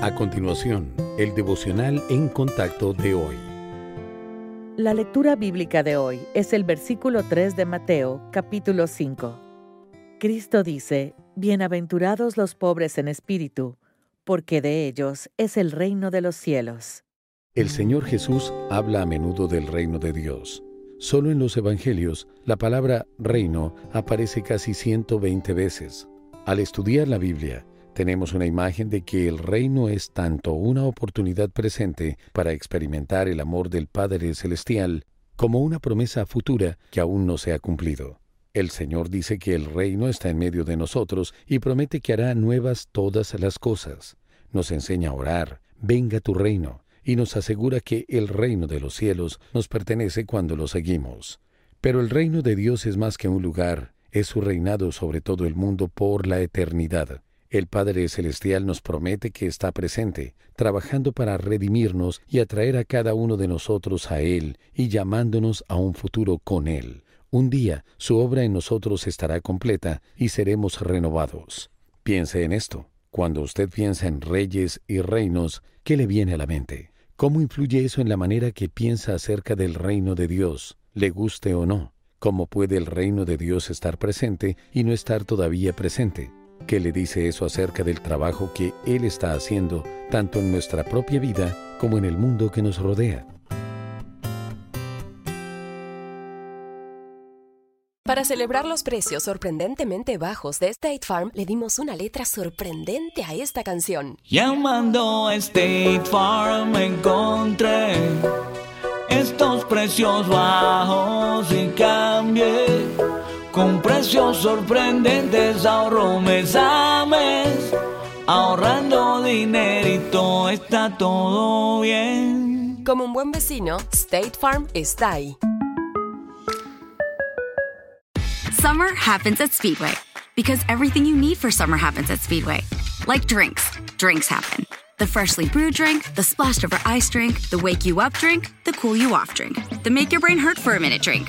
A continuación, el devocional en contacto de hoy. La lectura bíblica de hoy es el versículo 3 de Mateo, capítulo 5. Cristo dice, Bienaventurados los pobres en espíritu, porque de ellos es el reino de los cielos. El Señor Jesús habla a menudo del reino de Dios. Solo en los Evangelios, la palabra reino aparece casi 120 veces. Al estudiar la Biblia, tenemos una imagen de que el reino es tanto una oportunidad presente para experimentar el amor del Padre Celestial como una promesa futura que aún no se ha cumplido. El Señor dice que el reino está en medio de nosotros y promete que hará nuevas todas las cosas. Nos enseña a orar, venga tu reino, y nos asegura que el reino de los cielos nos pertenece cuando lo seguimos. Pero el reino de Dios es más que un lugar, es su reinado sobre todo el mundo por la eternidad. El Padre Celestial nos promete que está presente, trabajando para redimirnos y atraer a cada uno de nosotros a Él y llamándonos a un futuro con Él. Un día su obra en nosotros estará completa y seremos renovados. Piense en esto. Cuando usted piensa en reyes y reinos, ¿qué le viene a la mente? ¿Cómo influye eso en la manera que piensa acerca del reino de Dios, le guste o no? ¿Cómo puede el reino de Dios estar presente y no estar todavía presente? ¿Qué le dice eso acerca del trabajo que Él está haciendo, tanto en nuestra propia vida como en el mundo que nos rodea? Para celebrar los precios sorprendentemente bajos de State Farm, le dimos una letra sorprendente a esta canción. Llamando a State Farm encontré estos precios bajos y con precios sorprendentes ahorro mes a mes. Ahorrando dinerito está todo bien. Como un buen vecino, State Farm está ahí. Summer happens at Speedway because everything you need for summer happens at Speedway. Like drinks, drinks happen. The freshly brewed drink, the splashed over ice drink, the wake you up drink, the cool you off drink, the make your brain hurt for a minute drink